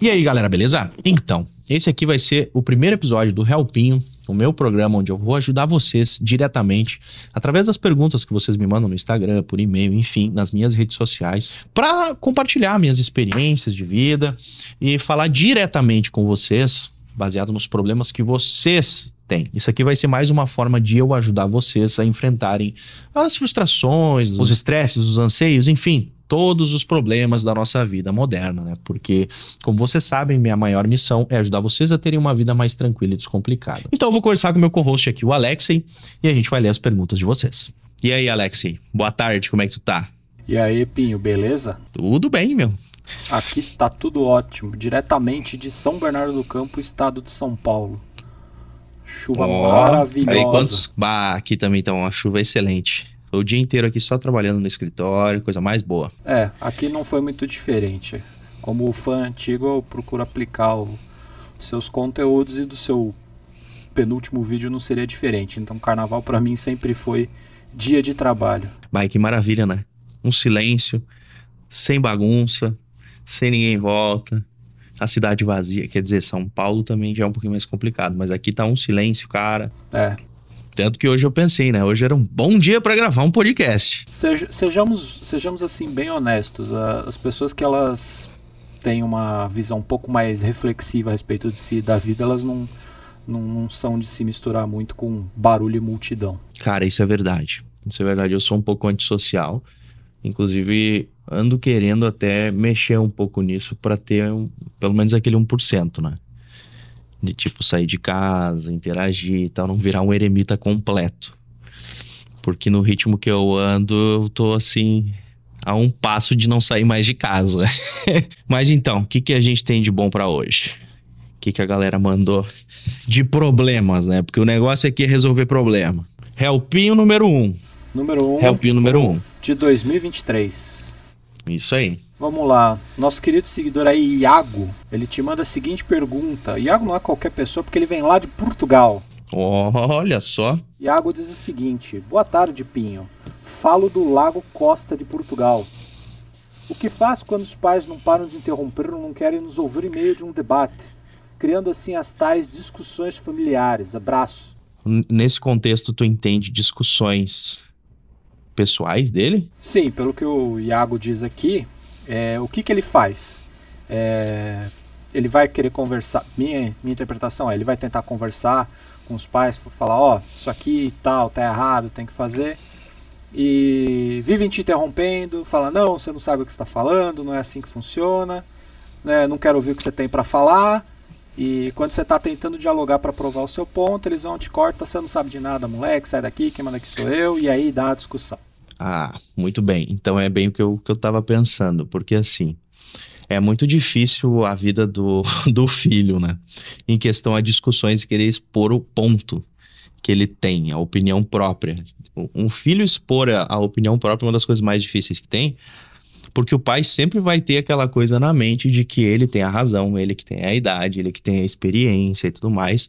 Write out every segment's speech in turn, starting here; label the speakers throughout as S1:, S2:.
S1: E aí, galera, beleza? Então, esse aqui vai ser o primeiro episódio do Helpinho, o meu programa onde eu vou ajudar vocês diretamente através das perguntas que vocês me mandam no Instagram, por e-mail, enfim, nas minhas redes sociais, para compartilhar minhas experiências de vida e falar diretamente com vocês, baseado nos problemas que vocês têm. Isso aqui vai ser mais uma forma de eu ajudar vocês a enfrentarem as frustrações, os estresses, os anseios, enfim, todos os problemas da nossa vida moderna, né? Porque, como vocês sabem, minha maior missão é ajudar vocês a terem uma vida mais tranquila e descomplicada. Então eu vou conversar com meu co-host aqui, o Alexei, e a gente vai ler as perguntas de vocês. E aí, Alexei, boa tarde, como é que tu tá?
S2: E aí, Pinho, beleza?
S1: Tudo bem, meu.
S2: Aqui tá tudo ótimo, diretamente de São Bernardo do Campo, estado de São Paulo. Chuva oh, maravilhosa. Aí, quantos...
S1: bah, aqui também tá uma chuva excelente. O dia inteiro aqui só trabalhando no escritório, coisa mais boa.
S2: É, aqui não foi muito diferente. Como fã antigo, eu procuro aplicar os seus conteúdos e do seu penúltimo vídeo não seria diferente. Então, carnaval para mim sempre foi dia de trabalho.
S1: Vai, que maravilha, né? Um silêncio, sem bagunça, sem ninguém em volta. A cidade vazia, quer dizer, São Paulo também já é um pouquinho mais complicado, mas aqui tá um silêncio, cara.
S2: É,
S1: tanto que hoje eu pensei, né? Hoje era um bom dia para gravar um podcast.
S2: sejamos, sejamos assim, bem honestos. As pessoas que elas têm uma visão um pouco mais reflexiva a respeito de si, da vida, elas não, não, não são de se misturar muito com barulho e multidão.
S1: Cara, isso é verdade. Isso é verdade. Eu sou um pouco antissocial. Inclusive, ando querendo até mexer um pouco nisso para ter um, pelo menos aquele 1%, né? De tipo sair de casa, interagir e tal, não virar um eremita completo. Porque no ritmo que eu ando, eu tô assim a um passo de não sair mais de casa. Mas então, o que, que a gente tem de bom para hoje? O que, que a galera mandou de problemas, né? Porque o negócio aqui é resolver problema. Helpinho número 1. Um.
S2: Número 1. Um,
S1: Helpinho número 1. Um.
S2: De 2023.
S1: Isso aí.
S2: Vamos lá. Nosso querido seguidor aí, Iago, ele te manda a seguinte pergunta. Iago não é qualquer pessoa porque ele vem lá de Portugal.
S1: Olha só.
S2: Iago diz o seguinte: Boa tarde, Pinho. Falo do Lago Costa de Portugal. O que faz quando os pais não param de interromper ou não querem nos ouvir em meio de um debate, criando assim as tais discussões familiares? Abraço.
S1: Nesse contexto, tu entende discussões pessoais dele?
S2: Sim, pelo que o Iago diz aqui, é, o que, que ele faz? É, ele vai querer conversar. Minha, minha interpretação é: ele vai tentar conversar com os pais, falar: Ó, oh, isso aqui e tal, tá errado, tem que fazer. E vivem te interrompendo, fala: Não, você não sabe o que está falando, não é assim que funciona, né, não quero ouvir o que você tem para falar. E quando você está tentando dialogar para provar o seu ponto, eles vão te cortar, você não sabe de nada, moleque, sai daqui, quem manda aqui sou eu, e aí dá a discussão.
S1: Ah, muito bem. Então é bem o que eu, que eu tava pensando, porque assim, é muito difícil a vida do, do filho, né? Em questão a discussões e querer expor o ponto que ele tem, a opinião própria. Um filho expor a, a opinião própria é uma das coisas mais difíceis que tem, porque o pai sempre vai ter aquela coisa na mente de que ele tem a razão, ele que tem a idade, ele que tem a experiência e tudo mais.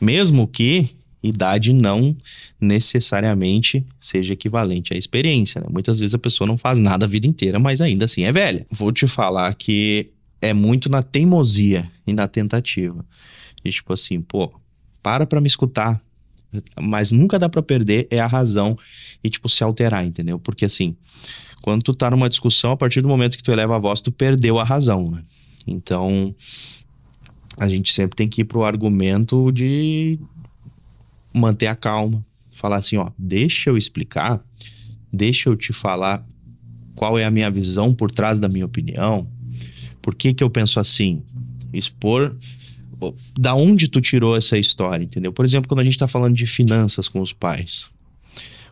S1: Mesmo que idade não necessariamente seja equivalente à experiência. Né? Muitas vezes a pessoa não faz nada a vida inteira, mas ainda assim é velha. Vou te falar que é muito na teimosia e na tentativa. E tipo assim, pô, para pra me escutar. Mas nunca dá para perder é a razão e, tipo, se alterar, entendeu? Porque assim, quando tu tá numa discussão, a partir do momento que tu eleva a voz, tu perdeu a razão, né? Então, a gente sempre tem que ir pro argumento de, manter a calma, falar assim, ó, deixa eu explicar, deixa eu te falar qual é a minha visão por trás da minha opinião, por que que eu penso assim, expor da onde tu tirou essa história, entendeu? Por exemplo, quando a gente está falando de finanças com os pais,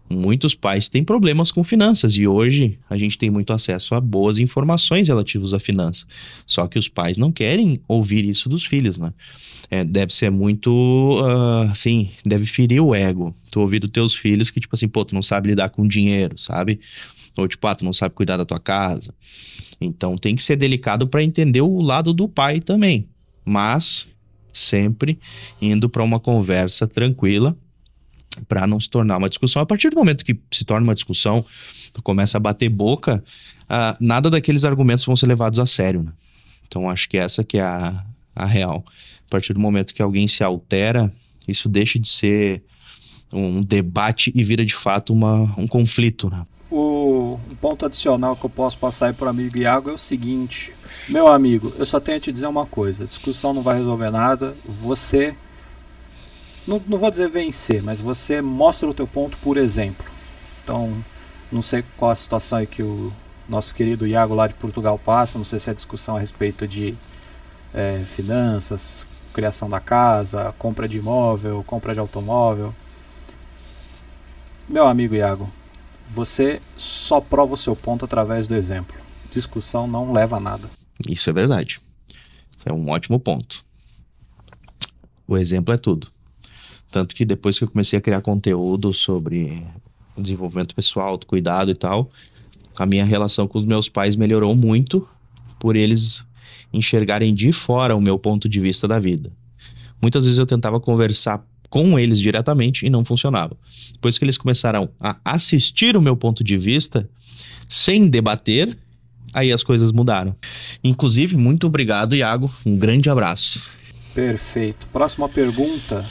S1: muitos pais têm problemas com finanças e hoje a gente tem muito acesso a boas informações relativas à finança. Só que os pais não querem ouvir isso dos filhos, né? É, deve ser muito, uh, assim, deve ferir o ego. Tu ouvir dos teus filhos que, tipo assim, pô, tu não sabe lidar com dinheiro, sabe? Ou, tipo, ah, tu não sabe cuidar da tua casa. Então tem que ser delicado para entender o lado do pai também. Mas sempre indo para uma conversa tranquila para não se tornar uma discussão. A partir do momento que se torna uma discussão, tu começa a bater boca, uh, nada daqueles argumentos vão ser levados a sério, né? Então acho que essa que é a, a real. A partir do momento que alguém se altera, isso deixa de ser um debate e vira de fato uma, um conflito. Né?
S2: O um ponto adicional que eu posso passar aí para o amigo Iago é o seguinte: meu amigo, eu só tenho a te dizer uma coisa: discussão não vai resolver nada. Você, não, não vou dizer vencer, mas você mostra o teu ponto por exemplo. Então, não sei qual a situação aí que o nosso querido Iago lá de Portugal passa, não sei se é discussão a respeito de é, finanças, criação da casa, compra de imóvel, compra de automóvel. Meu amigo Iago, você só prova o seu ponto através do exemplo. Discussão não leva a nada.
S1: Isso é verdade. Isso é um ótimo ponto. O exemplo é tudo. Tanto que depois que eu comecei a criar conteúdo sobre desenvolvimento pessoal, cuidado e tal, a minha relação com os meus pais melhorou muito por eles enxergarem de fora o meu ponto de vista da vida. Muitas vezes eu tentava conversar com eles diretamente e não funcionava. Depois que eles começaram a assistir o meu ponto de vista, sem debater, aí as coisas mudaram. Inclusive, muito obrigado, Iago. Um grande abraço.
S2: Perfeito. Próxima pergunta.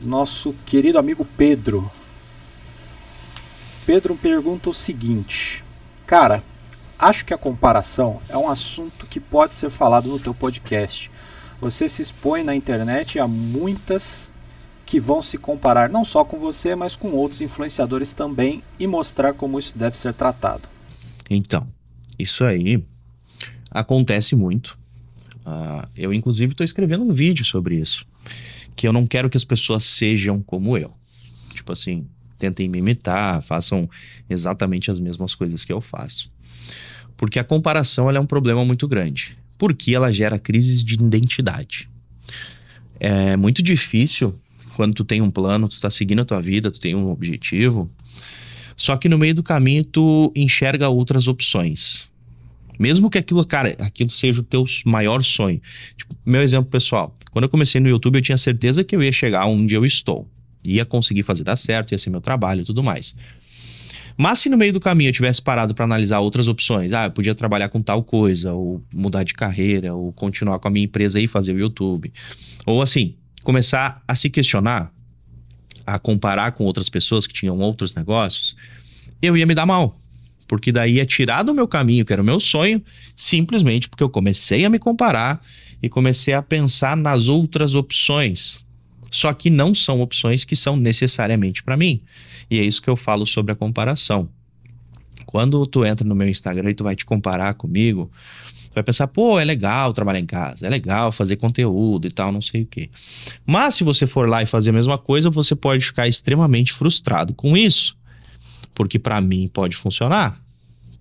S2: Nosso querido amigo Pedro. Pedro pergunta o seguinte: Cara, acho que a comparação é um assunto que pode ser falado no teu podcast. Você se expõe na internet a muitas que vão se comparar não só com você, mas com outros influenciadores também e mostrar como isso deve ser tratado.
S1: Então, isso aí acontece muito. Uh, eu, inclusive, estou escrevendo um vídeo sobre isso. Que eu não quero que as pessoas sejam como eu. Tipo assim, tentem me imitar, façam exatamente as mesmas coisas que eu faço. Porque a comparação é um problema muito grande. Porque ela gera crises de identidade. É muito difícil quando tu tem um plano, tu tá seguindo a tua vida, tu tem um objetivo. Só que no meio do caminho tu enxerga outras opções. Mesmo que aquilo, cara, aquilo seja o teu maior sonho. Tipo, meu exemplo pessoal, quando eu comecei no YouTube, eu tinha certeza que eu ia chegar onde eu estou ia conseguir fazer dar certo, ia ser meu trabalho e tudo mais. Mas se no meio do caminho eu tivesse parado para analisar outras opções, ah, eu podia trabalhar com tal coisa, ou mudar de carreira, ou continuar com a minha empresa e fazer o YouTube, ou assim, começar a se questionar, a comparar com outras pessoas que tinham outros negócios, eu ia me dar mal. Porque daí ia tirar do meu caminho, que era o meu sonho, simplesmente porque eu comecei a me comparar e comecei a pensar nas outras opções só que não são opções que são necessariamente para mim. E é isso que eu falo sobre a comparação. Quando tu entra no meu Instagram e tu vai te comparar comigo, tu vai pensar, pô, é legal trabalhar em casa, é legal fazer conteúdo e tal, não sei o quê. Mas se você for lá e fazer a mesma coisa, você pode ficar extremamente frustrado com isso. Porque para mim pode funcionar,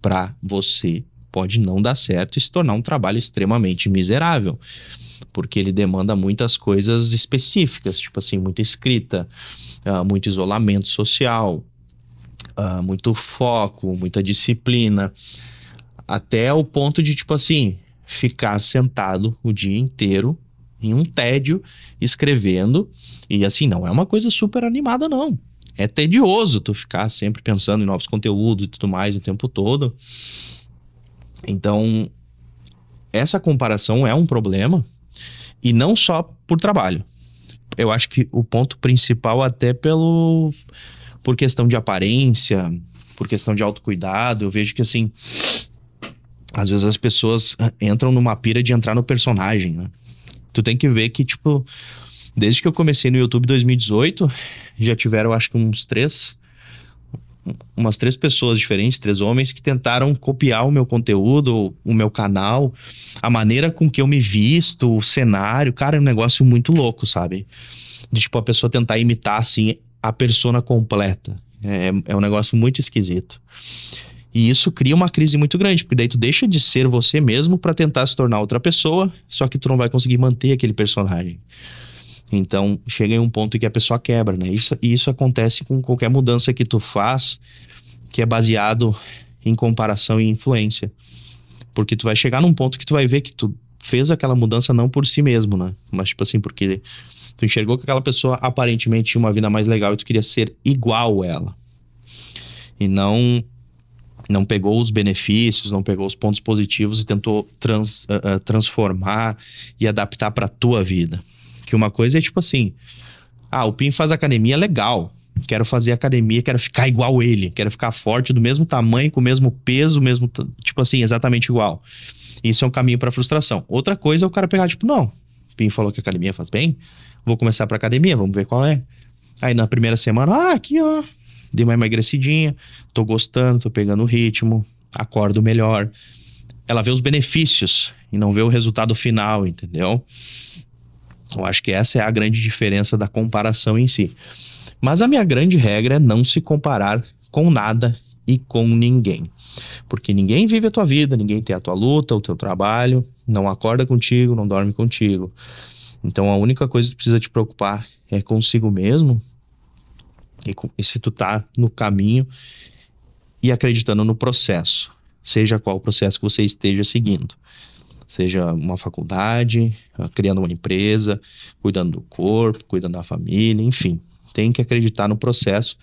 S1: para você pode não dar certo e se tornar um trabalho extremamente miserável porque ele demanda muitas coisas específicas, tipo assim, muita escrita, uh, muito isolamento social, uh, muito foco, muita disciplina, até o ponto de, tipo assim, ficar sentado o dia inteiro em um tédio escrevendo. E assim, não é uma coisa super animada, não. É tedioso tu ficar sempre pensando em novos conteúdos e tudo mais o tempo todo. Então, essa comparação é um problema, e não só por trabalho. Eu acho que o ponto principal, até pelo por questão de aparência, por questão de autocuidado, eu vejo que assim. Às vezes as pessoas entram numa pira de entrar no personagem, né? Tu tem que ver que, tipo, desde que eu comecei no YouTube 2018, já tiveram, acho que uns três umas três pessoas diferentes, três homens, que tentaram copiar o meu conteúdo, o meu canal, a maneira com que eu me visto, o cenário. Cara, é um negócio muito louco, sabe? De tipo, a pessoa tentar imitar, assim, a persona completa. É, é um negócio muito esquisito. E isso cria uma crise muito grande, porque daí tu deixa de ser você mesmo para tentar se tornar outra pessoa, só que tu não vai conseguir manter aquele personagem. Então, chega em um ponto que a pessoa quebra, né? Isso, e isso acontece com qualquer mudança que tu faz, que é baseado em comparação e influência. Porque tu vai chegar num ponto que tu vai ver que tu fez aquela mudança não por si mesmo, né? Mas, tipo assim, porque tu enxergou que aquela pessoa aparentemente tinha uma vida mais legal e tu queria ser igual a ela. E não não pegou os benefícios, não pegou os pontos positivos e tentou trans, uh, uh, transformar e adaptar para tua vida. Que uma coisa é tipo assim: ah, o Pim faz academia legal. Quero fazer academia, quero ficar igual ele, quero ficar forte, do mesmo tamanho, com o mesmo peso, mesmo, tipo assim, exatamente igual. Isso é um caminho para frustração. Outra coisa é o cara pegar, tipo, não, Pim falou que academia faz bem, vou começar para academia, vamos ver qual é. Aí na primeira semana, ah, aqui ó, dei uma emagrecidinha, tô gostando, tô pegando o ritmo, acordo melhor. Ela vê os benefícios e não vê o resultado final, entendeu? Eu acho que essa é a grande diferença da comparação em si. Mas a minha grande regra é não se comparar com nada e com ninguém. Porque ninguém vive a tua vida, ninguém tem a tua luta, o teu trabalho, não acorda contigo, não dorme contigo. Então a única coisa que precisa te preocupar é consigo mesmo e, e se tu tá no caminho e acreditando no processo, seja qual processo que você esteja seguindo. Seja uma faculdade, criando uma empresa, cuidando do corpo, cuidando da família, enfim. Tem que acreditar no processo,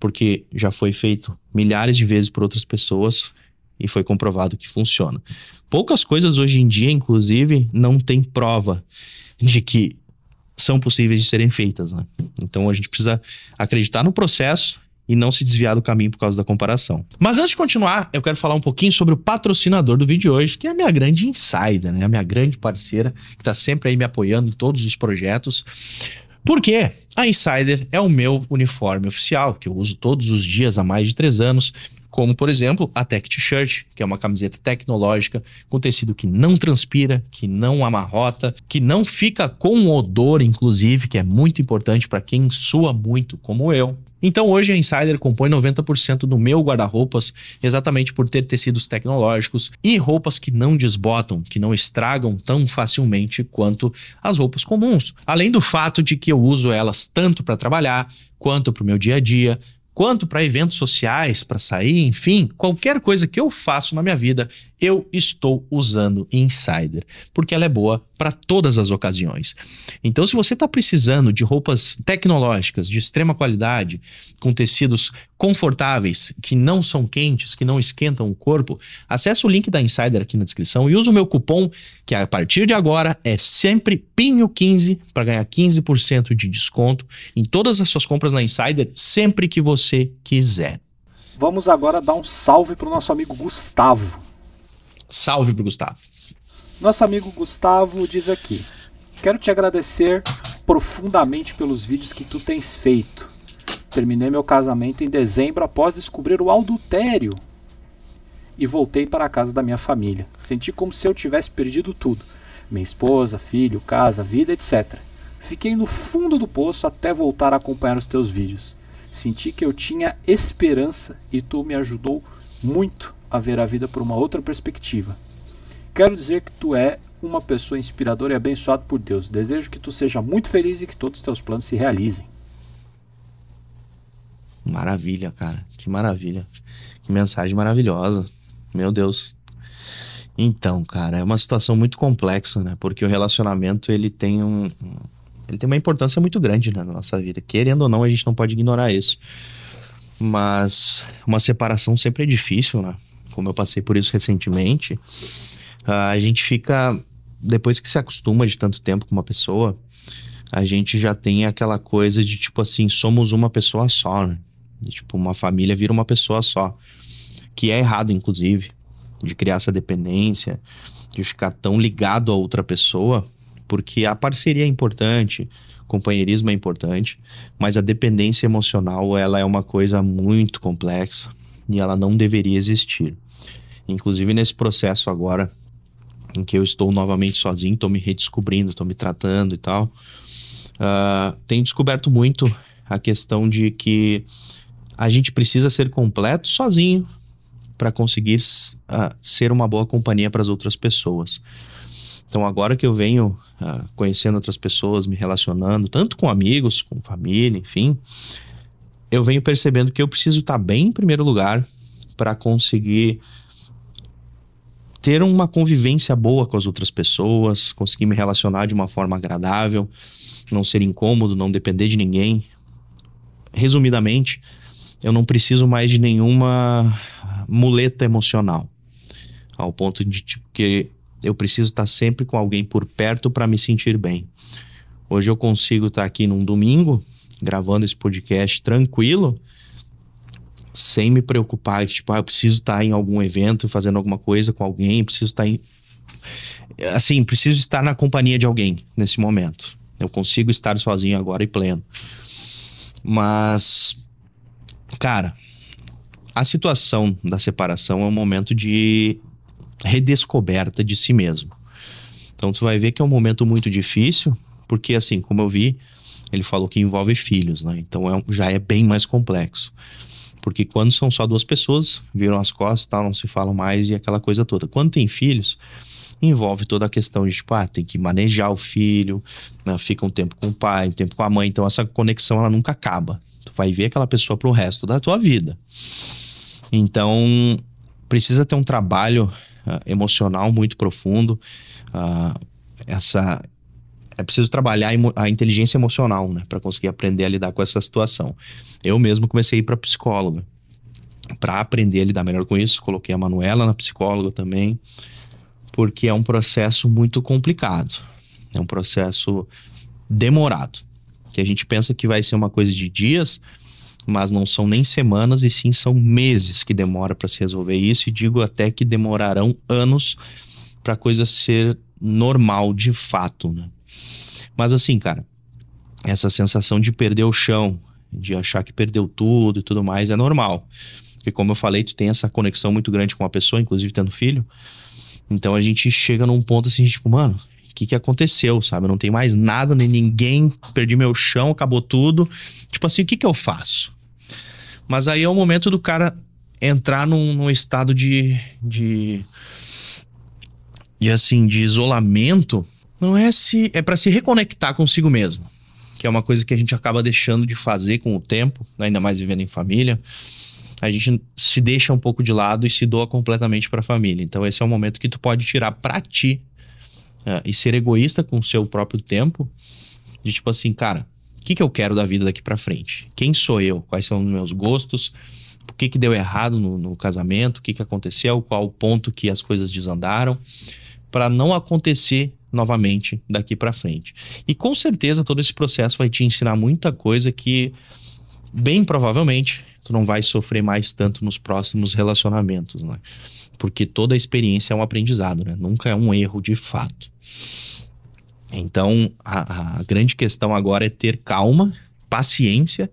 S1: porque já foi feito milhares de vezes por outras pessoas e foi comprovado que funciona. Poucas coisas hoje em dia, inclusive, não tem prova de que são possíveis de serem feitas. Né? Então a gente precisa acreditar no processo e não se desviar do caminho por causa da comparação. Mas antes de continuar, eu quero falar um pouquinho sobre o patrocinador do vídeo de hoje, que é a minha grande insider, né? A minha grande parceira, que está sempre aí me apoiando em todos os projetos. Por quê? A Insider é o meu uniforme oficial, que eu uso todos os dias há mais de três anos como por exemplo a Tech T-shirt, que é uma camiseta tecnológica com tecido que não transpira, que não amarrota, que não fica com odor, inclusive, que é muito importante para quem sua muito, como eu. Então hoje a Insider compõe 90% do meu guarda-roupas exatamente por ter tecidos tecnológicos e roupas que não desbotam, que não estragam tão facilmente quanto as roupas comuns. Além do fato de que eu uso elas tanto para trabalhar quanto para o meu dia a dia, quanto para eventos sociais, para sair, enfim, qualquer coisa que eu faço na minha vida, eu estou usando Insider, porque ela é boa para todas as ocasiões. Então, se você está precisando de roupas tecnológicas de extrema qualidade, com tecidos confortáveis, que não são quentes, que não esquentam o corpo, acesse o link da Insider aqui na descrição e use o meu cupom, que a partir de agora é sempre PINHO15 para ganhar 15% de desconto em todas as suas compras na Insider, sempre que você quiser.
S2: Vamos agora dar um salve para o nosso amigo Gustavo.
S1: Salve pro Gustavo.
S2: Nosso amigo Gustavo diz aqui: Quero te agradecer profundamente pelos vídeos que tu tens feito. Terminei meu casamento em dezembro após descobrir o adultério e voltei para a casa da minha família. Senti como se eu tivesse perdido tudo: minha esposa, filho, casa, vida, etc. Fiquei no fundo do poço até voltar a acompanhar os teus vídeos. Senti que eu tinha esperança e tu me ajudou muito a ver a vida por uma outra perspectiva. Quero dizer que tu é uma pessoa inspiradora e abençoada por Deus. Desejo que tu seja muito feliz e que todos os teus planos se realizem.
S1: Maravilha, cara. Que maravilha. Que mensagem maravilhosa. Meu Deus. Então, cara, é uma situação muito complexa, né? Porque o relacionamento, ele tem um ele tem uma importância muito grande né, na nossa vida. Querendo ou não, a gente não pode ignorar isso. Mas uma separação sempre é difícil, né? Como eu passei por isso recentemente, a gente fica. Depois que se acostuma de tanto tempo com uma pessoa, a gente já tem aquela coisa de tipo assim, somos uma pessoa só, né? E, tipo, uma família vira uma pessoa só. Que é errado, inclusive, de criar essa dependência, de ficar tão ligado a outra pessoa, porque a parceria é importante, companheirismo é importante, mas a dependência emocional, ela é uma coisa muito complexa e ela não deveria existir. Inclusive nesse processo agora, em que eu estou novamente sozinho, estou me redescobrindo, estou me tratando e tal, uh, tenho descoberto muito a questão de que a gente precisa ser completo sozinho para conseguir uh, ser uma boa companhia para as outras pessoas. Então, agora que eu venho uh, conhecendo outras pessoas, me relacionando, tanto com amigos, com família, enfim, eu venho percebendo que eu preciso estar bem em primeiro lugar para conseguir ter uma convivência boa com as outras pessoas, conseguir me relacionar de uma forma agradável, não ser incômodo, não depender de ninguém. Resumidamente, eu não preciso mais de nenhuma muleta emocional. Ao ponto de tipo, que eu preciso estar sempre com alguém por perto para me sentir bem. Hoje eu consigo estar aqui num domingo, gravando esse podcast tranquilo, sem me preocupar, tipo, ah, eu preciso estar em algum evento, fazendo alguma coisa com alguém, preciso estar em. Assim, preciso estar na companhia de alguém nesse momento. Eu consigo estar sozinho agora e pleno. Mas, cara, a situação da separação é um momento de redescoberta de si mesmo. Então, tu vai ver que é um momento muito difícil, porque, assim, como eu vi, ele falou que envolve filhos, né? Então é, já é bem mais complexo. Porque quando são só duas pessoas, viram as costas, tal, não se falam mais e aquela coisa toda. Quando tem filhos, envolve toda a questão de, tipo, ah, tem que manejar o filho, né? fica um tempo com o pai, um tempo com a mãe. Então essa conexão, ela nunca acaba. Tu vai ver aquela pessoa pro resto da tua vida. Então, precisa ter um trabalho uh, emocional muito profundo. Uh, essa é preciso trabalhar a inteligência emocional, né, para conseguir aprender a lidar com essa situação. Eu mesmo comecei a ir para psicóloga para aprender a lidar melhor com isso. Coloquei a Manuela na psicóloga também, porque é um processo muito complicado. É um processo demorado. Que a gente pensa que vai ser uma coisa de dias, mas não são nem semanas e sim são meses que demora para se resolver isso e digo até que demorarão anos para a coisa ser normal de fato, né? Mas assim, cara, essa sensação de perder o chão, de achar que perdeu tudo e tudo mais, é normal. Porque, como eu falei, tu tem essa conexão muito grande com uma pessoa, inclusive tendo filho. Então a gente chega num ponto assim, tipo, mano, o que, que aconteceu, sabe? Eu não tem mais nada, nem ninguém, perdi meu chão, acabou tudo. Tipo assim, o que, que eu faço? Mas aí é o momento do cara entrar num, num estado de, de. de assim, de isolamento não é se é para se reconectar consigo mesmo, que é uma coisa que a gente acaba deixando de fazer com o tempo, ainda mais vivendo em família. A gente se deixa um pouco de lado e se doa completamente para a família. Então esse é o momento que tu pode tirar para ti uh, e ser egoísta com o seu próprio tempo, de tipo assim, cara, o que, que eu quero da vida daqui para frente? Quem sou eu? Quais são os meus gostos? O que, que deu errado no, no casamento? O que, que aconteceu? Qual o ponto que as coisas desandaram? Para não acontecer novamente daqui para frente. E com certeza todo esse processo vai te ensinar muita coisa que bem provavelmente tu não vai sofrer mais tanto nos próximos relacionamentos, né? Porque toda experiência é um aprendizado, né? Nunca é um erro de fato. Então, a, a grande questão agora é ter calma, paciência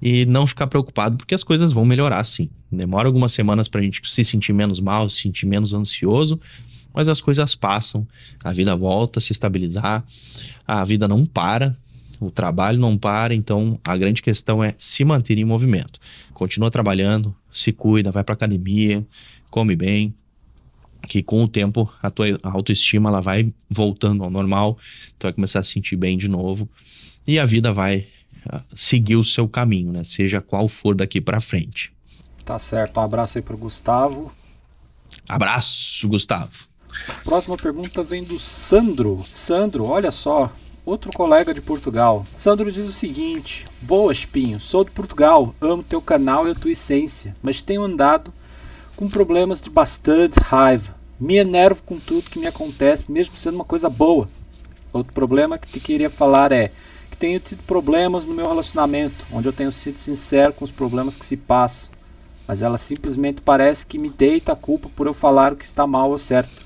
S1: e não ficar preocupado, porque as coisas vão melhorar sim. Demora algumas semanas para a gente se sentir menos mal, se sentir menos ansioso, mas as coisas passam, a vida volta a se estabilizar, a vida não para, o trabalho não para, então a grande questão é se manter em movimento. Continua trabalhando, se cuida, vai para academia, come bem, que com o tempo a tua autoestima ela vai voltando ao normal, tu vai começar a se sentir bem de novo e a vida vai ah, seguir o seu caminho, né? Seja qual for daqui para frente.
S2: Tá certo. Um abraço aí pro Gustavo.
S1: Abraço, Gustavo.
S2: Próxima pergunta vem do Sandro. Sandro, olha só, outro colega de Portugal. Sandro diz o seguinte: Boa, Espinho, sou de Portugal, amo teu canal e a tua essência, mas tenho andado com problemas de bastante raiva. Me enervo com tudo que me acontece, mesmo sendo uma coisa boa. Outro problema que te queria falar é que tenho tido problemas no meu relacionamento, onde eu tenho sido sincero com os problemas que se passam, mas ela simplesmente parece que me deita a culpa por eu falar o que está mal ou certo.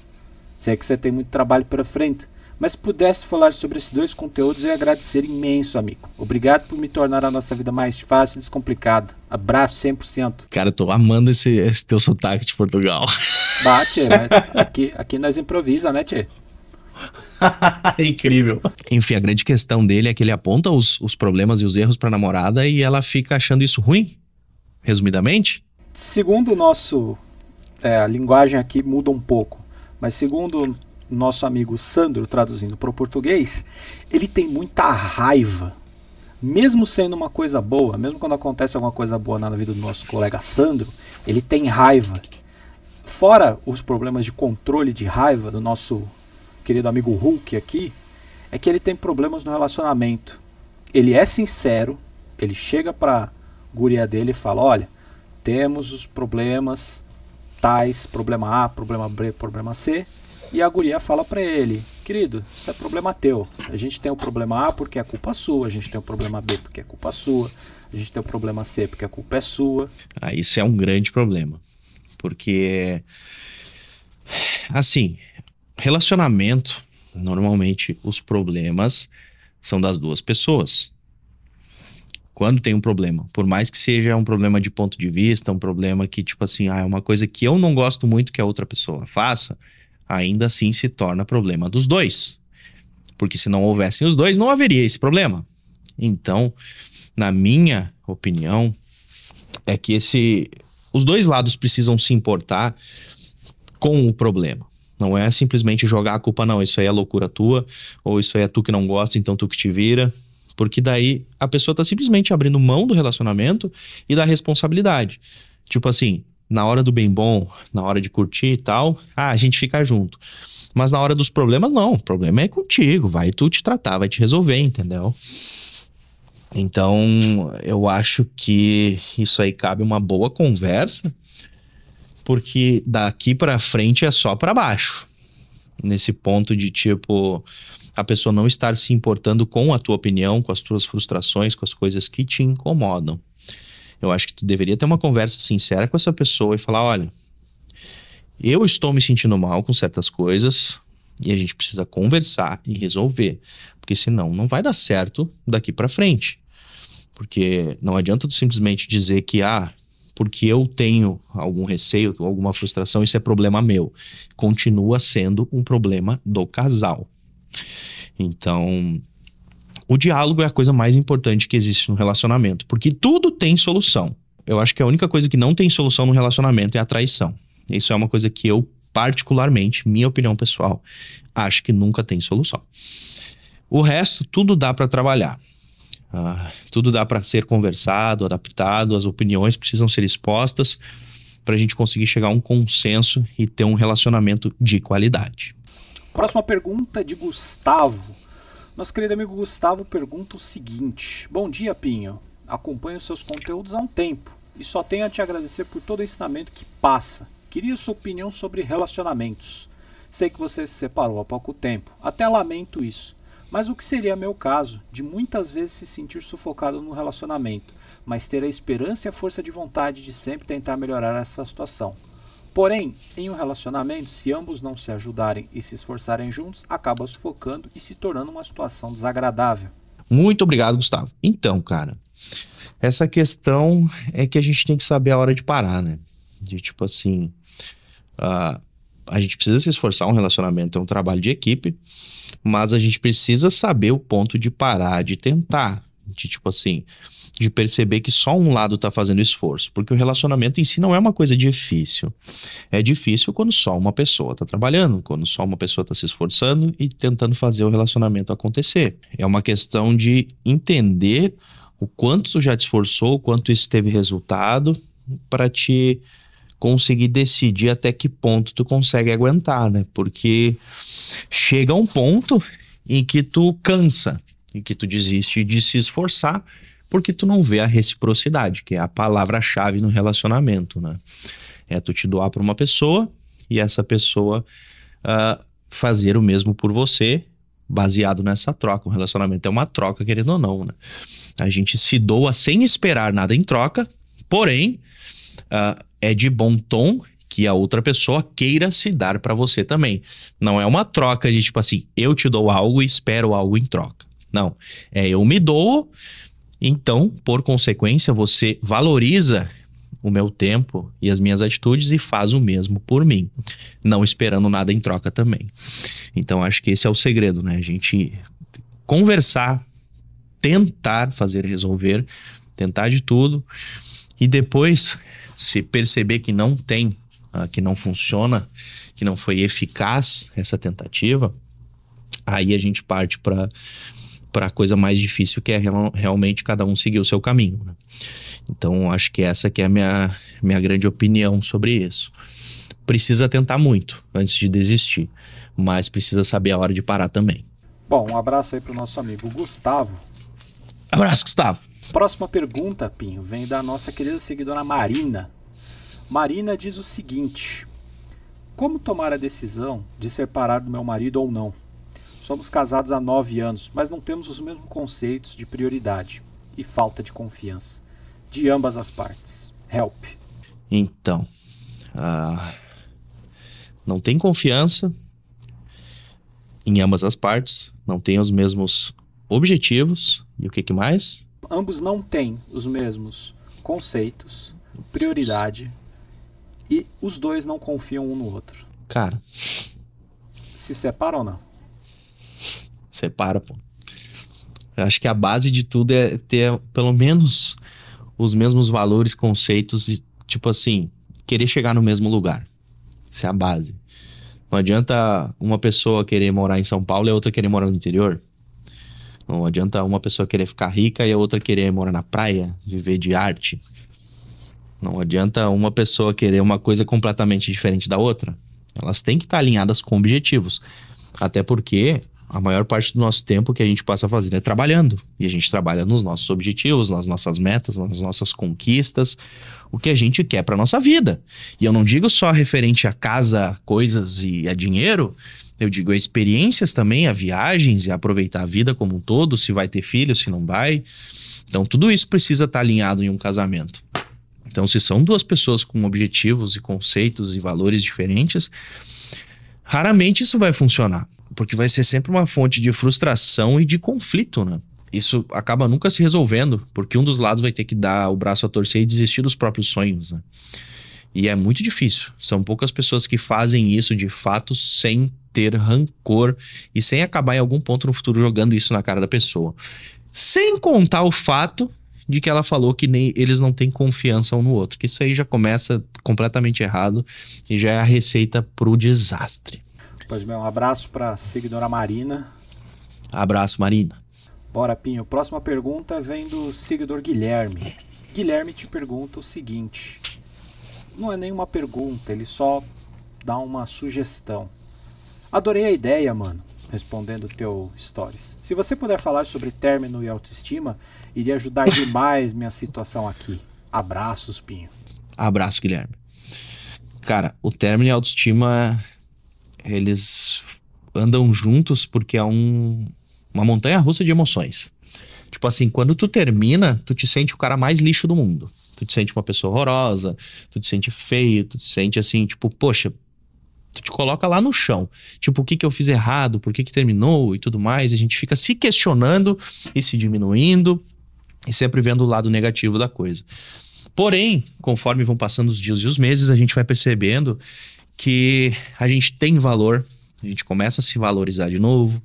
S2: Sei que você tem muito trabalho pela frente, mas se pudesse falar sobre esses dois conteúdos, eu ia agradecer imenso, amigo. Obrigado por me tornar a nossa vida mais fácil e descomplicada. Abraço 100%.
S1: Cara, eu tô amando esse, esse teu sotaque de Portugal.
S2: Bate, aqui, aqui nós improvisa, né, Tchê?
S1: Incrível. Enfim, a grande questão dele é que ele aponta os, os problemas e os erros pra namorada e ela fica achando isso ruim, resumidamente?
S2: Segundo o nosso. É, a linguagem aqui muda um pouco. Mas segundo nosso amigo Sandro, traduzindo para o português, ele tem muita raiva. Mesmo sendo uma coisa boa, mesmo quando acontece alguma coisa boa na vida do nosso colega Sandro, ele tem raiva. Fora os problemas de controle de raiva do nosso querido amigo Hulk aqui, é que ele tem problemas no relacionamento. Ele é sincero, ele chega para guria dele e fala: "Olha, temos os problemas tais, problema A, problema B, problema C, e a guria fala para ele, querido, isso é problema teu. A gente tem o problema A porque é culpa sua, a gente tem o problema B porque é culpa sua, a gente tem o problema C porque a culpa é sua.
S1: Ah, isso é um grande problema. Porque, assim, relacionamento, normalmente os problemas são das duas pessoas. Quando tem um problema, por mais que seja um problema de ponto de vista, um problema que, tipo assim, ah, é uma coisa que eu não gosto muito que a outra pessoa faça, ainda assim se torna problema dos dois. Porque se não houvessem os dois, não haveria esse problema. Então, na minha opinião, é que esse os dois lados precisam se importar com o problema. Não é simplesmente jogar a culpa, não, isso aí é loucura tua, ou isso aí é tu que não gosta, então tu que te vira. Porque daí a pessoa tá simplesmente abrindo mão do relacionamento e da responsabilidade. Tipo assim, na hora do bem bom, na hora de curtir e tal, ah, a gente fica junto. Mas na hora dos problemas, não. O problema é contigo, vai tu te tratar, vai te resolver, entendeu? Então, eu acho que isso aí cabe uma boa conversa, porque daqui para frente é só para baixo. Nesse ponto de tipo a pessoa não estar se importando com a tua opinião, com as tuas frustrações, com as coisas que te incomodam. Eu acho que tu deveria ter uma conversa sincera com essa pessoa e falar: olha, eu estou me sentindo mal com certas coisas e a gente precisa conversar e resolver, porque senão não vai dar certo daqui para frente. Porque não adianta tu simplesmente dizer que ah, porque eu tenho algum receio, alguma frustração, isso é problema meu. Continua sendo um problema do casal. Então, o diálogo é a coisa mais importante que existe no relacionamento, porque tudo tem solução. Eu acho que a única coisa que não tem solução no relacionamento é a traição. Isso é uma coisa que eu, particularmente, minha opinião pessoal, acho que nunca tem solução. O resto, tudo dá para trabalhar. Ah, tudo dá para ser conversado, adaptado, as opiniões precisam ser expostas para a gente conseguir chegar a um consenso e ter um relacionamento de qualidade.
S2: Próxima pergunta de Gustavo. Nosso querido amigo Gustavo pergunta o seguinte: Bom dia, Pinho. Acompanho seus conteúdos há um tempo e só tenho a te agradecer por todo o ensinamento que passa. Queria sua opinião sobre relacionamentos. Sei que você se separou há pouco tempo, até lamento isso. Mas o que seria meu caso de muitas vezes se sentir sufocado no relacionamento, mas ter a esperança e a força de vontade de sempre tentar melhorar essa situação? Porém, em um relacionamento, se ambos não se ajudarem e se esforçarem juntos, acaba sufocando e se tornando uma situação desagradável.
S1: Muito obrigado, Gustavo. Então, cara, essa questão é que a gente tem que saber a hora de parar, né? De tipo assim, uh, a gente precisa se esforçar, um relacionamento é um trabalho de equipe, mas a gente precisa saber o ponto de parar, de tentar, de tipo assim, de perceber que só um lado está fazendo esforço, porque o relacionamento em si não é uma coisa difícil. É difícil quando só uma pessoa está trabalhando, quando só uma pessoa está se esforçando e tentando fazer o relacionamento acontecer. É uma questão de entender o quanto tu já te esforçou, o quanto isso teve resultado para te conseguir decidir até que ponto tu consegue aguentar, né? Porque chega um ponto em que tu cansa, em que tu desiste de se esforçar porque tu não vê a reciprocidade, que é a palavra-chave no relacionamento, né? É tu te doar para uma pessoa e essa pessoa uh, fazer o mesmo por você, baseado nessa troca. O relacionamento é uma troca, querendo ou não, né? A gente se doa sem esperar nada em troca, porém, uh, é de bom tom que a outra pessoa queira se dar para você também. Não é uma troca de tipo assim, eu te dou algo e espero algo em troca. Não. É eu me dou então, por consequência, você valoriza o meu tempo e as minhas atitudes e faz o mesmo por mim, não esperando nada em troca também. Então, acho que esse é o segredo, né? A gente conversar, tentar fazer resolver, tentar de tudo e depois, se perceber que não tem, uh, que não funciona, que não foi eficaz essa tentativa, aí a gente parte para para a coisa mais difícil, que é real, realmente cada um seguir o seu caminho. Né? Então, acho que essa que é a minha, minha grande opinião sobre isso. Precisa tentar muito antes de desistir, mas precisa saber a hora de parar também.
S2: Bom, um abraço aí para o nosso amigo Gustavo.
S1: Abraço, Gustavo.
S2: Próxima pergunta, Pinho, vem da nossa querida seguidora Marina. Marina diz o seguinte: Como tomar a decisão de separar do meu marido ou não? Somos casados há nove anos, mas não temos os mesmos conceitos de prioridade e falta de confiança de ambas as partes. Help.
S1: Então, uh, não tem confiança em ambas as partes, não tem os mesmos objetivos e o que, que mais?
S2: Ambos não têm os mesmos conceitos, prioridade e os dois não confiam um no outro.
S1: Cara.
S2: Se separam ou não?
S1: Separa, pô. Eu acho que a base de tudo é ter pelo menos os mesmos valores, conceitos e, tipo assim, querer chegar no mesmo lugar. Isso é a base. Não adianta uma pessoa querer morar em São Paulo e a outra querer morar no interior. Não adianta uma pessoa querer ficar rica e a outra querer morar na praia, viver de arte. Não adianta uma pessoa querer uma coisa completamente diferente da outra. Elas têm que estar alinhadas com objetivos. Até porque a maior parte do nosso tempo que a gente passa fazendo é trabalhando. E a gente trabalha nos nossos objetivos, nas nossas metas, nas nossas conquistas, o que a gente quer para nossa vida. E eu não digo só referente a casa, coisas e a dinheiro, eu digo a experiências também, a viagens e aproveitar a vida como um todo, se vai ter filho, se não vai. Então tudo isso precisa estar alinhado em um casamento. Então se são duas pessoas com objetivos e conceitos e valores diferentes, raramente isso vai funcionar porque vai ser sempre uma fonte de frustração e de conflito, né? Isso acaba nunca se resolvendo, porque um dos lados vai ter que dar o braço a torcer e desistir dos próprios sonhos, né? E é muito difícil. São poucas pessoas que fazem isso de fato sem ter rancor e sem acabar em algum ponto no futuro jogando isso na cara da pessoa. Sem contar o fato de que ela falou que nem eles não têm confiança um no outro, que isso aí já começa completamente errado e já é a receita pro desastre.
S2: Pois bem, um abraço para a seguidora Marina.
S1: Abraço, Marina.
S2: Bora, Pinho. Próxima pergunta vem do seguidor Guilherme. Guilherme te pergunta o seguinte: não é nenhuma pergunta, ele só dá uma sugestão. Adorei a ideia, mano, respondendo teu stories. Se você puder falar sobre término e autoestima, iria ajudar demais minha situação aqui. Abraços, Pinho.
S1: Abraço, Guilherme. Cara, o término e autoestima eles andam juntos porque é um, uma montanha russa de emoções. Tipo assim, quando tu termina, tu te sente o cara mais lixo do mundo. Tu te sente uma pessoa horrorosa, tu te sente feio, tu te sente assim, tipo, poxa, tu te coloca lá no chão. Tipo, o que que eu fiz errado, por que que terminou e tudo mais. A gente fica se questionando e se diminuindo e sempre vendo o lado negativo da coisa. Porém, conforme vão passando os dias e os meses, a gente vai percebendo que a gente tem valor, a gente começa a se valorizar de novo,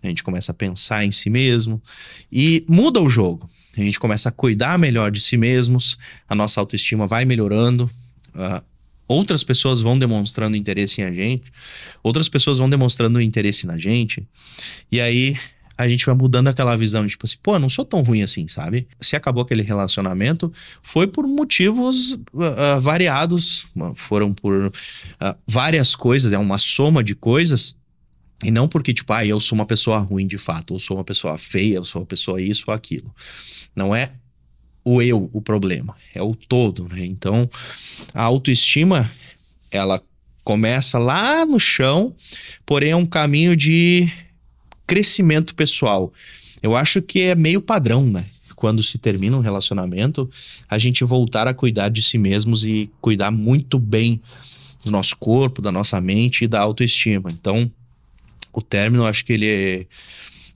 S1: a gente começa a pensar em si mesmo e muda o jogo. A gente começa a cuidar melhor de si mesmos, a nossa autoestima vai melhorando, uh, outras pessoas vão demonstrando interesse em a gente, outras pessoas vão demonstrando interesse na gente, e aí a gente vai mudando aquela visão, tipo assim, pô, não sou tão ruim assim, sabe? Se acabou aquele relacionamento, foi por motivos uh, variados, foram por uh, várias coisas, é uma soma de coisas, e não porque, tipo, ah, eu sou uma pessoa ruim de fato, ou sou uma pessoa feia, eu sou uma pessoa isso ou aquilo. Não é o eu o problema, é o todo, né? Então, a autoestima, ela começa lá no chão, porém é um caminho de crescimento pessoal. Eu acho que é meio padrão, né? Quando se termina um relacionamento, a gente voltar a cuidar de si mesmos e cuidar muito bem do nosso corpo, da nossa mente e da autoestima. Então, o término, acho que ele é,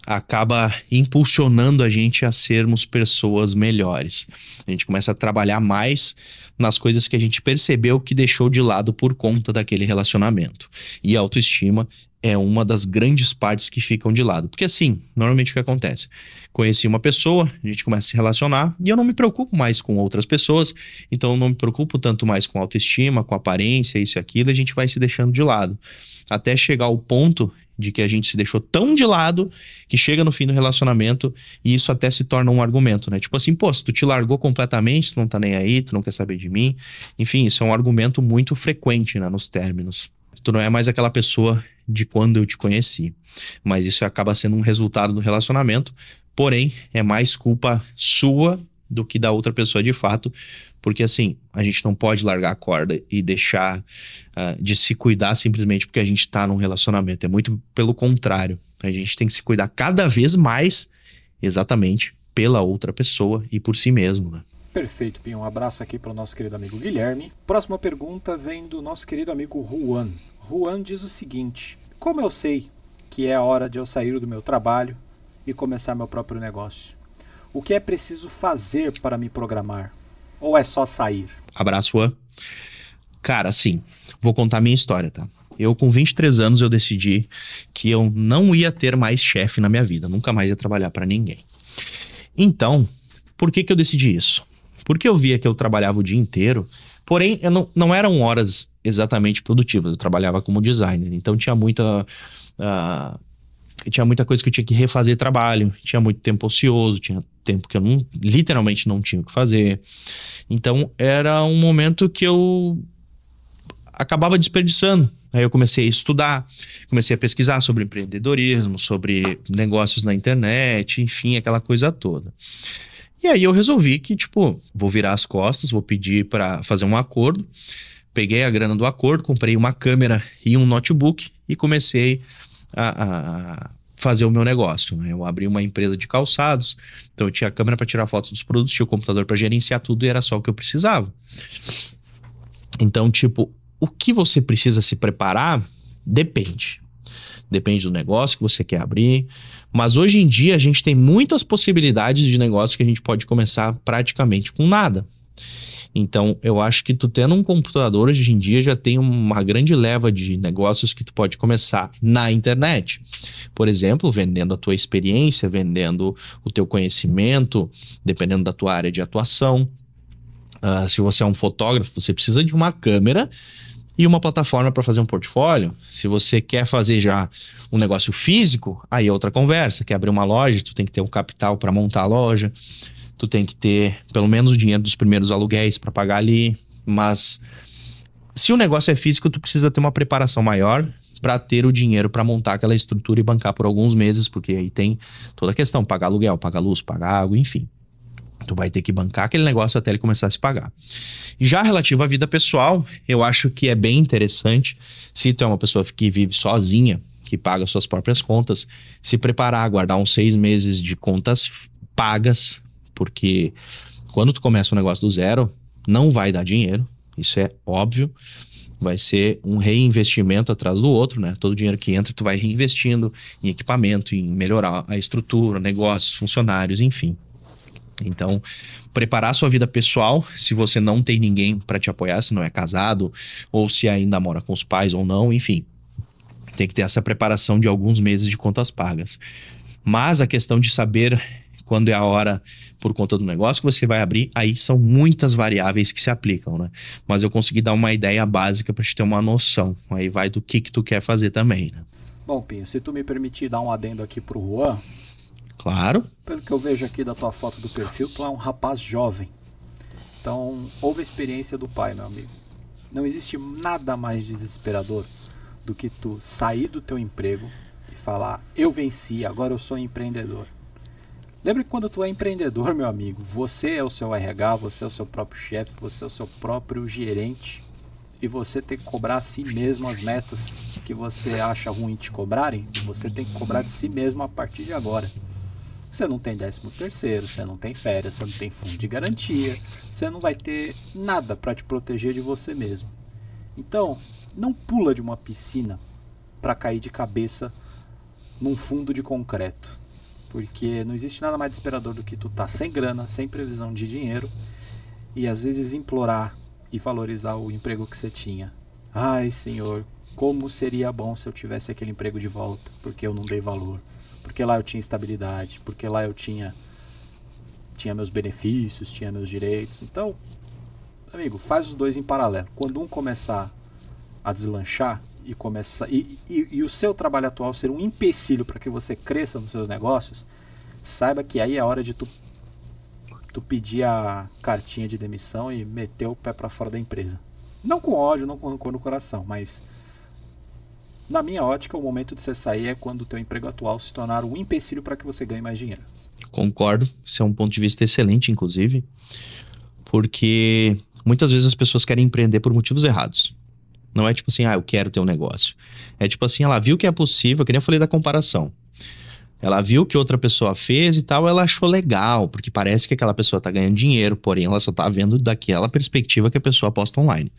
S1: acaba impulsionando a gente a sermos pessoas melhores. A gente começa a trabalhar mais nas coisas que a gente percebeu que deixou de lado por conta daquele relacionamento. E autoestima é uma das grandes partes que ficam de lado. Porque assim, normalmente o que acontece? Conheci uma pessoa, a gente começa a se relacionar e eu não me preocupo mais com outras pessoas, então não me preocupo tanto mais com autoestima, com aparência, isso e aquilo, a gente vai se deixando de lado. Até chegar ao ponto de que a gente se deixou tão de lado que chega no fim do relacionamento e isso até se torna um argumento, né? Tipo assim, pô, se tu te largou completamente, tu não tá nem aí, tu não quer saber de mim. Enfim, isso é um argumento muito frequente né, nos términos. Tu não é mais aquela pessoa de quando eu te conheci. Mas isso acaba sendo um resultado do relacionamento. Porém, é mais culpa sua do que da outra pessoa de fato, porque assim, a gente não pode largar a corda e deixar uh, de se cuidar simplesmente porque a gente está num relacionamento. É muito pelo contrário. A gente tem que se cuidar cada vez mais, exatamente, pela outra pessoa e por si mesmo. Né?
S2: Perfeito, Pinho. Um abraço aqui para o nosso querido amigo Guilherme. Próxima pergunta vem do nosso querido amigo Juan. Juan diz o seguinte: Como eu sei que é a hora de eu sair do meu trabalho e começar meu próprio negócio? O que é preciso fazer para me programar? Ou é só sair?
S1: Abraço, Juan. Cara, sim, vou contar minha história, tá? Eu, com 23 anos, eu decidi que eu não ia ter mais chefe na minha vida, nunca mais ia trabalhar para ninguém. Então, por que, que eu decidi isso? Porque eu via que eu trabalhava o dia inteiro, porém, não, não eram horas exatamente produtivas, eu trabalhava como designer, então tinha muita. Uh, tinha muita coisa que eu tinha que refazer trabalho, tinha muito tempo ocioso, tinha tempo que eu não, literalmente não tinha o que fazer. Então era um momento que eu acabava desperdiçando. Aí eu comecei a estudar, comecei a pesquisar sobre empreendedorismo, sobre negócios na internet, enfim, aquela coisa toda. E aí eu resolvi que, tipo, vou virar as costas, vou pedir para fazer um acordo. Peguei a grana do acordo, comprei uma câmera e um notebook e comecei a, a fazer o meu negócio. Né? Eu abri uma empresa de calçados, então eu tinha a câmera para tirar fotos dos produtos, tinha o computador para gerenciar tudo e era só o que eu precisava. Então, tipo, o que você precisa se preparar depende. Depende do negócio que você quer abrir. Mas hoje em dia a gente tem muitas possibilidades de negócio que a gente pode começar praticamente com nada. Então, eu acho que tu tendo um computador hoje em dia já tem uma grande leva de negócios que tu pode começar na internet. Por exemplo, vendendo a tua experiência, vendendo o teu conhecimento, dependendo da tua área de atuação. Uh, se você é um fotógrafo, você precisa de uma câmera e uma plataforma para fazer um portfólio. Se você quer fazer já um negócio físico, aí é outra conversa. Quer abrir uma loja, tu tem que ter um capital para montar a loja, tu tem que ter pelo menos o dinheiro dos primeiros aluguéis para pagar ali. Mas se o negócio é físico, tu precisa ter uma preparação maior para ter o dinheiro para montar aquela estrutura e bancar por alguns meses, porque aí tem toda a questão, pagar aluguel, pagar luz, pagar água, enfim. Tu vai ter que bancar aquele negócio até ele começar a se pagar. Já relativo à vida pessoal, eu acho que é bem interessante se tu é uma pessoa que vive sozinha, que paga suas próprias contas, se preparar, guardar uns seis meses de contas pagas, porque quando tu começa um negócio do zero, não vai dar dinheiro, isso é óbvio. Vai ser um reinvestimento atrás do outro, né? Todo o dinheiro que entra, tu vai reinvestindo em equipamento, em melhorar a estrutura, negócios, funcionários, enfim. Então, preparar sua vida pessoal, se você não tem ninguém para te apoiar, se não é casado, ou se ainda mora com os pais ou não, enfim. Tem que ter essa preparação de alguns meses de contas pagas. Mas a questão de saber quando é a hora por conta do negócio que você vai abrir, aí são muitas variáveis que se aplicam, né? Mas eu consegui dar uma ideia básica para te ter uma noção. Aí vai do que que tu quer fazer também, né?
S2: Bom, Pinho, se tu me permitir dar um adendo aqui pro Juan,
S1: Claro.
S2: Pelo que eu vejo aqui da tua foto do perfil, tu é um rapaz jovem. Então, houve a experiência do pai, meu amigo. Não existe nada mais desesperador do que tu sair do teu emprego e falar: "Eu venci, agora eu sou empreendedor". Lembre que quando tu é empreendedor, meu amigo, você é o seu RH, você é o seu próprio chefe, você é o seu próprio gerente e você tem que cobrar a si mesmo as metas que você acha ruim te cobrarem, você tem que cobrar de si mesmo a partir de agora. Você não tem décimo terceiro, você não tem férias, você não tem fundo de garantia, você não vai ter nada para te proteger de você mesmo. Então, não pula de uma piscina para cair de cabeça num fundo de concreto. Porque não existe nada mais desesperador do que tu tá sem grana, sem previsão de dinheiro e às vezes implorar e valorizar o emprego que você tinha. Ai, Senhor, como seria bom se eu tivesse aquele emprego de volta, porque eu não dei valor porque lá eu tinha estabilidade, porque lá eu tinha tinha meus benefícios, tinha meus direitos. Então, amigo, faz os dois em paralelo. Quando um começar a deslanchar e começar e, e, e o seu trabalho atual ser um empecilho para que você cresça nos seus negócios, saiba que aí é hora de tu tu pedir a cartinha de demissão e meter o pé para fora da empresa. Não com ódio, não com rancor no coração, mas na minha ótica, o momento de você sair é quando o teu emprego atual se tornar um empecilho para que você ganhe mais dinheiro.
S1: Concordo, isso é um ponto de vista excelente, inclusive, porque muitas vezes as pessoas querem empreender por motivos errados. Não é tipo assim, ah, eu quero ter um negócio. É tipo assim, ela viu que é possível, que nem eu falei da comparação. Ela viu que outra pessoa fez e tal, ela achou legal, porque parece que aquela pessoa tá ganhando dinheiro, porém ela só tá vendo daquela perspectiva que a pessoa posta online.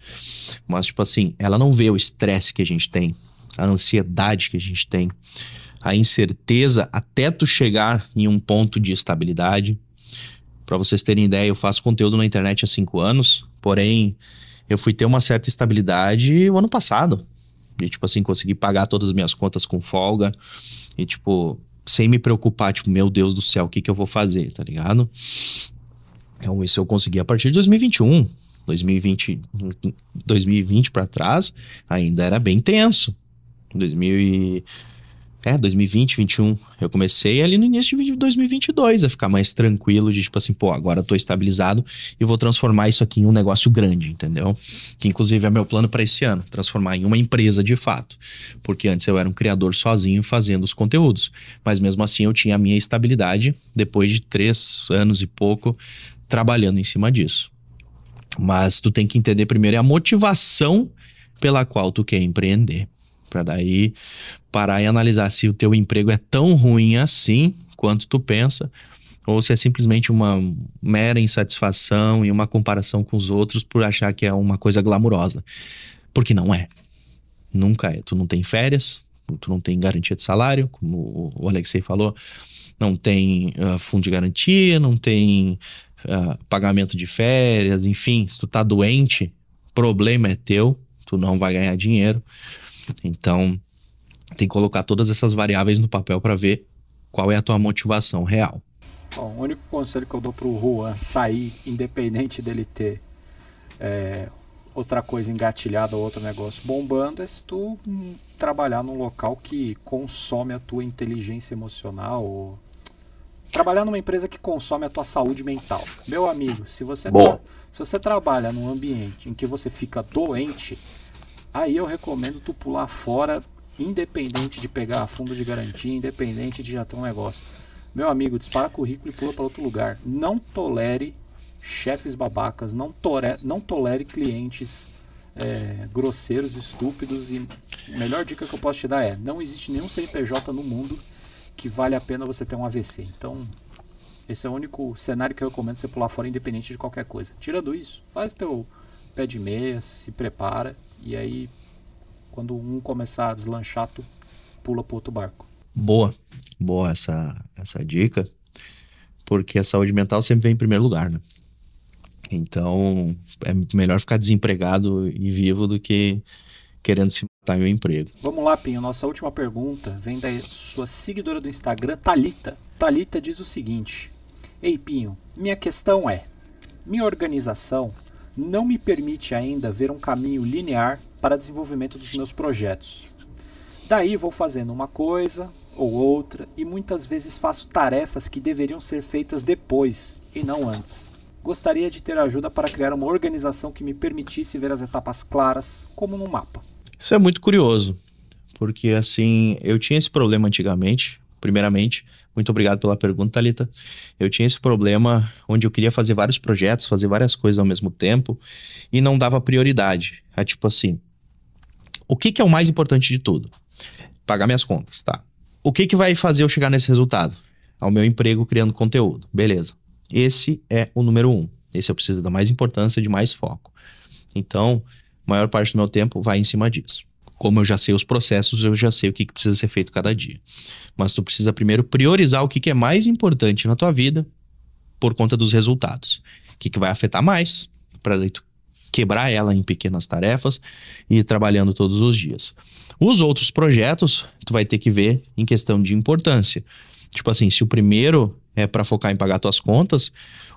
S1: Mas, tipo assim, ela não vê o estresse que a gente tem, a ansiedade que a gente tem, a incerteza até tu chegar em um ponto de estabilidade. Para vocês terem ideia, eu faço conteúdo na internet há cinco anos, porém eu fui ter uma certa estabilidade o ano passado. E, tipo assim, consegui pagar todas as minhas contas com folga. E, tipo, sem me preocupar, tipo, meu Deus do céu, o que, que eu vou fazer, tá ligado? Então, isso eu consegui a partir de 2021. 2020, 2020 para trás, ainda era bem tenso. 2000 e é, 2020, 2021. Eu comecei ali no início de 2022 a ficar mais tranquilo, de tipo assim, pô, agora eu tô estabilizado e vou transformar isso aqui em um negócio grande, entendeu? Que inclusive é meu plano para esse ano, transformar em uma empresa de fato. Porque antes eu era um criador sozinho fazendo os conteúdos, mas mesmo assim eu tinha a minha estabilidade depois de três anos e pouco trabalhando em cima disso. Mas tu tem que entender primeiro a motivação pela qual tu quer empreender. Para daí parar e analisar se o teu emprego é tão ruim assim quanto tu pensa, ou se é simplesmente uma mera insatisfação e uma comparação com os outros por achar que é uma coisa glamurosa. Porque não é. Nunca é. Tu não tem férias, tu não tem garantia de salário, como o Alexei falou, não tem uh, fundo de garantia, não tem uh, pagamento de férias, enfim, se tu tá doente, problema é teu, tu não vai ganhar dinheiro. Então, tem que colocar todas essas variáveis no papel para ver qual é a tua motivação real.
S2: Bom, o único conselho que eu dou pro Juan sair, independente dele ter é, outra coisa engatilhada ou outro negócio bombando, é se tu trabalhar num local que consome a tua inteligência emocional ou trabalhar numa empresa que consome a tua saúde mental. Meu amigo, se você, tra se você trabalha num ambiente em que você fica doente, Aí eu recomendo tu pular fora, independente de pegar fundo de garantia, independente de já ter um negócio. Meu amigo, dispara currículo e pula para outro lugar. Não tolere chefes babacas, não, tore, não tolere clientes é, grosseiros, estúpidos. E a melhor dica que eu posso te dar é: não existe nenhum CNPJ no mundo que vale a pena você ter um AVC. Então, esse é o único cenário que eu recomendo você pular fora, independente de qualquer coisa. Tirando isso, faz teu pé de meia, se prepara e aí, quando um começar a deslanchar, tu pula pro outro barco.
S1: Boa, boa essa, essa dica, porque a saúde mental sempre vem em primeiro lugar, né? Então, é melhor ficar desempregado e vivo do que querendo se matar em um emprego.
S2: Vamos lá, Pinho. Nossa última pergunta vem da sua seguidora do Instagram, Talita. Talita diz o seguinte: Ei, Pinho, minha questão é: minha organização não me permite ainda ver um caminho linear para desenvolvimento dos meus projetos. Daí vou fazendo uma coisa ou outra e muitas vezes faço tarefas que deveriam ser feitas depois e não antes. Gostaria de ter ajuda para criar uma organização que me permitisse ver as etapas claras, como no mapa.
S1: Isso é muito curioso, porque assim, eu tinha esse problema antigamente, primeiramente, muito obrigado pela pergunta, Thalita. Eu tinha esse problema onde eu queria fazer vários projetos, fazer várias coisas ao mesmo tempo e não dava prioridade. É tipo assim: o que, que é o mais importante de tudo? Pagar minhas contas, tá? O que, que vai fazer eu chegar nesse resultado? Ao meu emprego criando conteúdo. Beleza. Esse é o número um. Esse eu preciso dar mais importância, de mais foco. Então, maior parte do meu tempo vai em cima disso como eu já sei os processos, eu já sei o que, que precisa ser feito cada dia. Mas tu precisa primeiro priorizar o que, que é mais importante na tua vida por conta dos resultados. O que, que vai afetar mais, para tu quebrar ela em pequenas tarefas e ir trabalhando todos os dias. Os outros projetos, tu vai ter que ver em questão de importância. Tipo assim, se o primeiro é para focar em pagar tuas contas,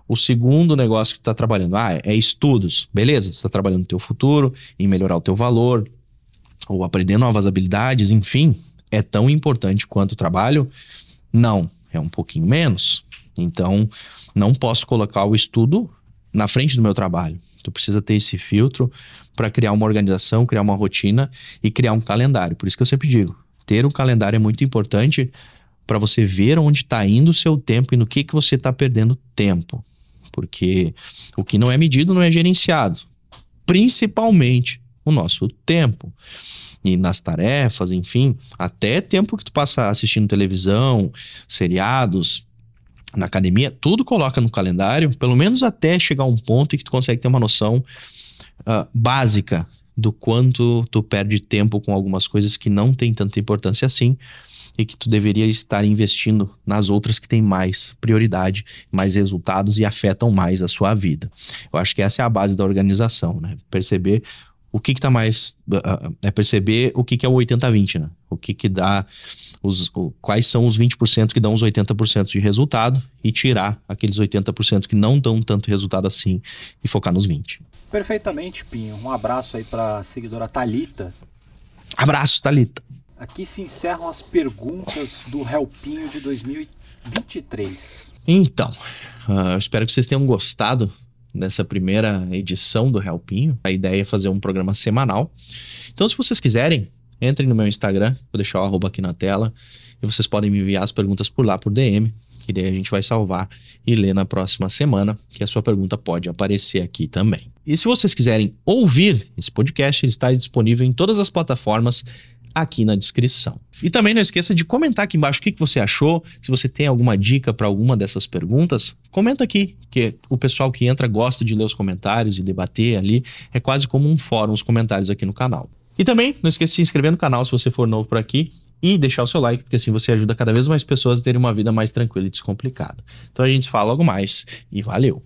S1: o segundo negócio que tu tá trabalhando, ah, é estudos. Beleza, tu tá trabalhando no teu futuro, em melhorar o teu valor, ou aprender novas habilidades, enfim, é tão importante quanto o trabalho? Não, é um pouquinho menos. Então, não posso colocar o estudo na frente do meu trabalho. Tu precisa ter esse filtro para criar uma organização, criar uma rotina e criar um calendário. Por isso que eu sempre digo, ter um calendário é muito importante para você ver onde está indo o seu tempo e no que, que você está perdendo tempo. Porque o que não é medido não é gerenciado. Principalmente o nosso tempo. E nas tarefas, enfim, até tempo que tu passa assistindo televisão, seriados, na academia, tudo coloca no calendário, pelo menos até chegar a um ponto em que tu consegue ter uma noção uh, básica do quanto tu perde tempo com algumas coisas que não tem tanta importância assim e que tu deveria estar investindo nas outras que têm mais prioridade, mais resultados e afetam mais a sua vida. Eu acho que essa é a base da organização, né? Perceber o que está mais. Uh, é perceber o que, que é o 80-20, né? O que, que dá. Os, o, quais são os 20% que dão os 80% de resultado e tirar aqueles 80% que não dão tanto resultado assim e focar nos 20%.
S2: Perfeitamente, Pinho. Um abraço aí para a seguidora Talita.
S1: Abraço, Talita.
S2: Aqui se encerram as perguntas do Helpinho de 2023.
S1: Então, uh, eu espero que vocês tenham gostado dessa primeira edição do Helpinho. A ideia é fazer um programa semanal. Então, se vocês quiserem, entrem no meu Instagram, vou deixar o arroba aqui na tela, e vocês podem me enviar as perguntas por lá, por DM, que daí a gente vai salvar e ler na próxima semana, que a sua pergunta pode aparecer aqui também. E se vocês quiserem ouvir esse podcast, ele está disponível em todas as plataformas aqui na descrição. E também não esqueça de comentar aqui embaixo o que, você achou. Se você tem alguma dica para alguma dessas perguntas, comenta aqui, que o pessoal que entra gosta de ler os comentários e debater ali. É quase como um fórum os comentários aqui no canal. E também não esqueça de se inscrever no canal se você for novo por aqui e deixar o seu like, porque assim você ajuda cada vez mais pessoas a terem uma vida mais tranquila e descomplicada. Então a gente se fala logo mais e valeu!